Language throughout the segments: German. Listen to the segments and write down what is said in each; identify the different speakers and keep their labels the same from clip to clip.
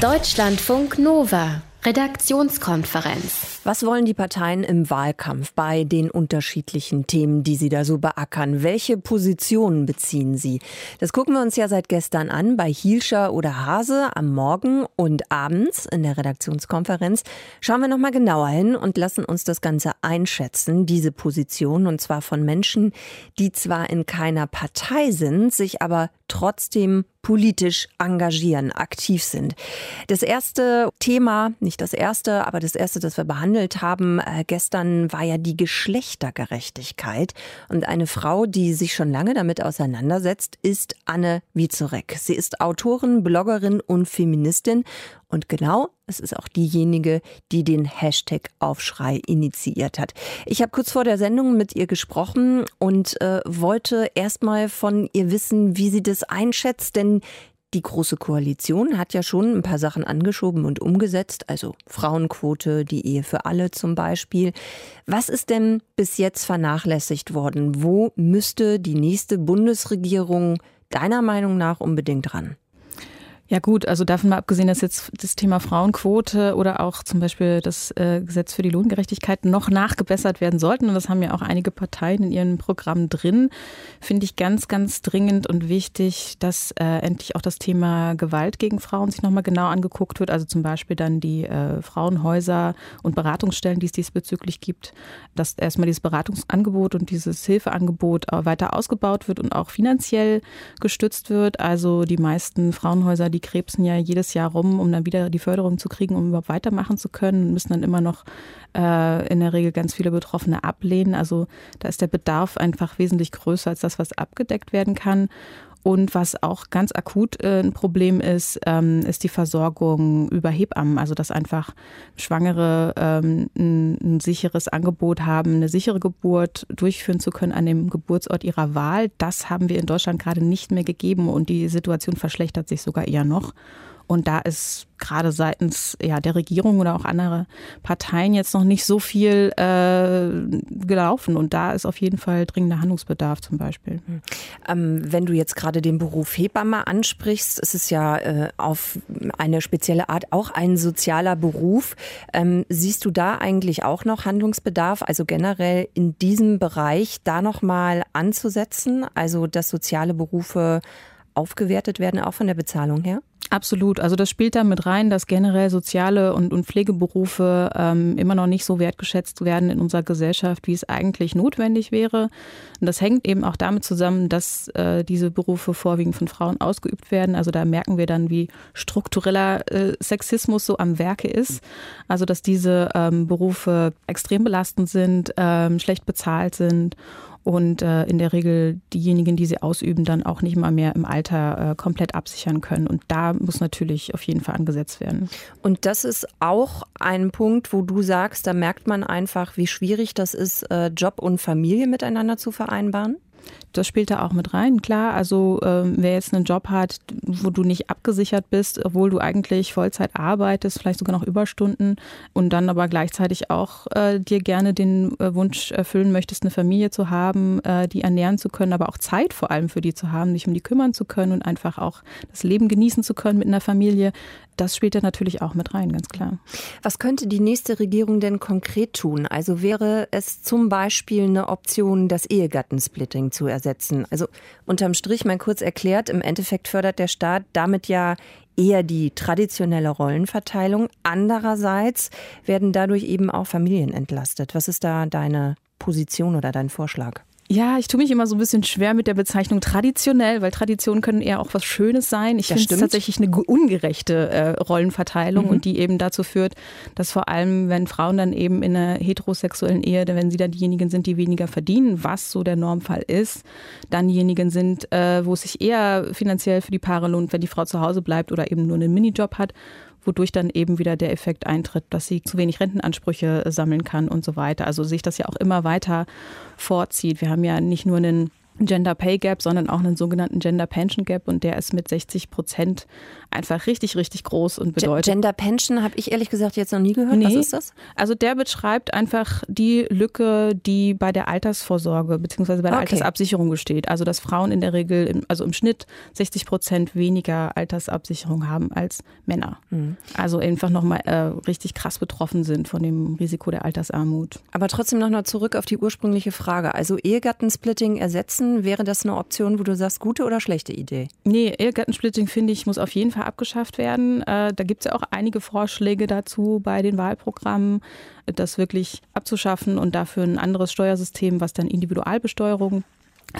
Speaker 1: Deutschlandfunk Nova Redaktionskonferenz.
Speaker 2: Was wollen die Parteien im Wahlkampf bei den unterschiedlichen Themen, die sie da so beackern? Welche Positionen beziehen sie? Das gucken wir uns ja seit gestern an bei Hielscher oder Hase am Morgen und abends in der Redaktionskonferenz. Schauen wir nochmal genauer hin und lassen uns das Ganze einschätzen, diese Position, und zwar von Menschen, die zwar in keiner Partei sind, sich aber trotzdem politisch engagieren, aktiv sind. Das erste Thema, nicht das erste, aber das erste, das wir behandelt haben äh, gestern, war ja die Geschlechtergerechtigkeit. Und eine Frau, die sich schon lange damit auseinandersetzt, ist Anne Wiezorek. Sie ist Autorin, Bloggerin und Feministin. Und genau, es ist auch diejenige, die den Hashtag Aufschrei initiiert hat. Ich habe kurz vor der Sendung mit ihr gesprochen und äh, wollte erstmal von ihr wissen, wie sie das einschätzt, denn die Große Koalition hat ja schon ein paar Sachen angeschoben und umgesetzt, also Frauenquote, die Ehe für alle zum Beispiel. Was ist denn bis jetzt vernachlässigt worden? Wo müsste die nächste Bundesregierung deiner Meinung nach unbedingt ran?
Speaker 3: Ja gut, also davon mal abgesehen, dass jetzt das Thema Frauenquote oder auch zum Beispiel das äh, Gesetz für die Lohngerechtigkeit noch nachgebessert werden sollten, und das haben ja auch einige Parteien in ihren Programmen drin, finde ich ganz, ganz dringend und wichtig, dass äh, endlich auch das Thema Gewalt gegen Frauen sich nochmal genau angeguckt wird. Also zum Beispiel dann die äh, Frauenhäuser und Beratungsstellen, die es diesbezüglich gibt, dass erstmal dieses Beratungsangebot und dieses Hilfeangebot weiter ausgebaut wird und auch finanziell gestützt wird. Also die meisten Frauenhäuser, die krebsen ja jedes Jahr rum, um dann wieder die Förderung zu kriegen, um überhaupt weitermachen zu können und müssen dann immer noch äh, in der Regel ganz viele Betroffene ablehnen. Also da ist der Bedarf einfach wesentlich größer als das, was abgedeckt werden kann. Und was auch ganz akut äh, ein Problem ist, ähm, ist die Versorgung über Hebammen. Also dass einfach Schwangere ähm, ein, ein, sicheres Angebot haben, eine sichere Geburt durchführen zu können an dem Geburtsort ihrer Wahl. Das haben wir in Deutschland gerade nicht mehr gegeben und die Situation verschlechtert sich sogar eher noch. Und da ist gerade seitens ja, der Regierung oder auch anderer Parteien jetzt noch nicht so viel äh, gelaufen. Und da ist auf jeden Fall dringender Handlungsbedarf zum Beispiel. Hm.
Speaker 2: Ähm, wenn du jetzt gerade den Beruf Hebamme ansprichst, ist es ja äh, auf eine spezielle Art auch ein sozialer Beruf. Ähm, siehst du da eigentlich auch noch Handlungsbedarf, also generell in diesem Bereich da nochmal anzusetzen, also dass soziale Berufe aufgewertet werden, auch von der Bezahlung her?
Speaker 3: Absolut. Also das spielt da mit rein, dass generell soziale und, und Pflegeberufe ähm, immer noch nicht so wertgeschätzt werden in unserer Gesellschaft, wie es eigentlich notwendig wäre. Und das hängt eben auch damit zusammen, dass äh, diese Berufe vorwiegend von Frauen ausgeübt werden. Also da merken wir dann, wie struktureller äh, Sexismus so am Werke ist. Also dass diese ähm, Berufe extrem belastend sind, ähm, schlecht bezahlt sind und äh, in der Regel diejenigen, die sie ausüben, dann auch nicht mal mehr im Alter äh, komplett absichern können. Und da muss natürlich auf jeden Fall angesetzt werden.
Speaker 2: Und das ist auch ein Punkt, wo du sagst, da merkt man einfach, wie schwierig das ist, äh, Job und Familie miteinander zu vereinbaren?
Speaker 3: Das spielt da auch mit rein, klar. Also ähm, wer jetzt einen Job hat, wo du nicht abgesichert bist, obwohl du eigentlich Vollzeit arbeitest, vielleicht sogar noch Überstunden und dann aber gleichzeitig auch äh, dir gerne den äh, Wunsch erfüllen möchtest, eine Familie zu haben, äh, die ernähren zu können, aber auch Zeit vor allem für die zu haben, dich um die kümmern zu können und einfach auch das Leben genießen zu können mit einer Familie, das spielt da natürlich auch mit rein, ganz klar.
Speaker 2: Was könnte die nächste Regierung denn konkret tun? Also wäre es zum Beispiel eine Option, das Ehegattensplitting zu ersetzen? Also unterm Strich mal kurz erklärt, im Endeffekt fördert der Staat damit ja eher die traditionelle Rollenverteilung. Andererseits werden dadurch eben auch Familien entlastet. Was ist da deine Position oder dein Vorschlag?
Speaker 3: Ja, ich tue mich immer so ein bisschen schwer mit der Bezeichnung traditionell, weil Traditionen können eher auch was Schönes sein. Ich finde es tatsächlich eine ungerechte äh, Rollenverteilung mhm. und die eben dazu führt, dass vor allem, wenn Frauen dann eben in einer heterosexuellen Ehe, wenn sie dann diejenigen sind, die weniger verdienen, was so der Normfall ist, dann diejenigen sind, äh, wo es sich eher finanziell für die Paare lohnt, wenn die Frau zu Hause bleibt oder eben nur einen Minijob hat wodurch dann eben wieder der Effekt eintritt, dass sie zu wenig Rentenansprüche sammeln kann und so weiter. Also sich das ja auch immer weiter vorzieht. Wir haben ja nicht nur einen Gender Pay Gap, sondern auch einen sogenannten Gender Pension Gap und der ist mit 60 Prozent einfach richtig, richtig groß und bedeutet.
Speaker 2: Gender Pension habe ich ehrlich gesagt jetzt noch nie gehört.
Speaker 3: Nee.
Speaker 2: Was ist das?
Speaker 3: Also der beschreibt einfach die Lücke, die bei der Altersvorsorge bzw. bei der
Speaker 2: Okay.
Speaker 3: Altersabsicherung besteht. Also dass Frauen in der Regel, im, also im Schnitt 60 Prozent weniger Altersabsicherung haben als Männer.
Speaker 2: Mhm.
Speaker 3: Also einfach nochmal äh, richtig krass betroffen sind von dem Risiko der Altersarmut.
Speaker 2: Aber trotzdem noch mal zurück auf die ursprüngliche Frage. Also Ehegattensplitting ersetzen, wäre das eine Option, wo du sagst, gute oder schlechte Idee?
Speaker 3: Nee, Ehegattensplitting finde ich, muss auf jeden Fall abgeschafft werden. Äh, da gibt es ja auch einige Vorschläge dazu bei den Wahlprogrammen, das wirklich abzuschaffen und dafür ein anderes Steuersystem, was dann Individualbesteuerung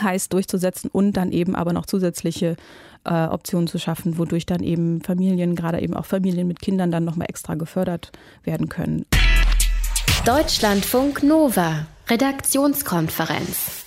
Speaker 3: heißt, durchzusetzen und dann eben aber noch zusätzliche äh, Optionen zu schaffen, wodurch dann eben Familien, gerade eben auch Familien mit Kindern, dann nochmal extra gefördert werden können.
Speaker 1: Deutschlandfunk Nova, Redaktionskonferenz.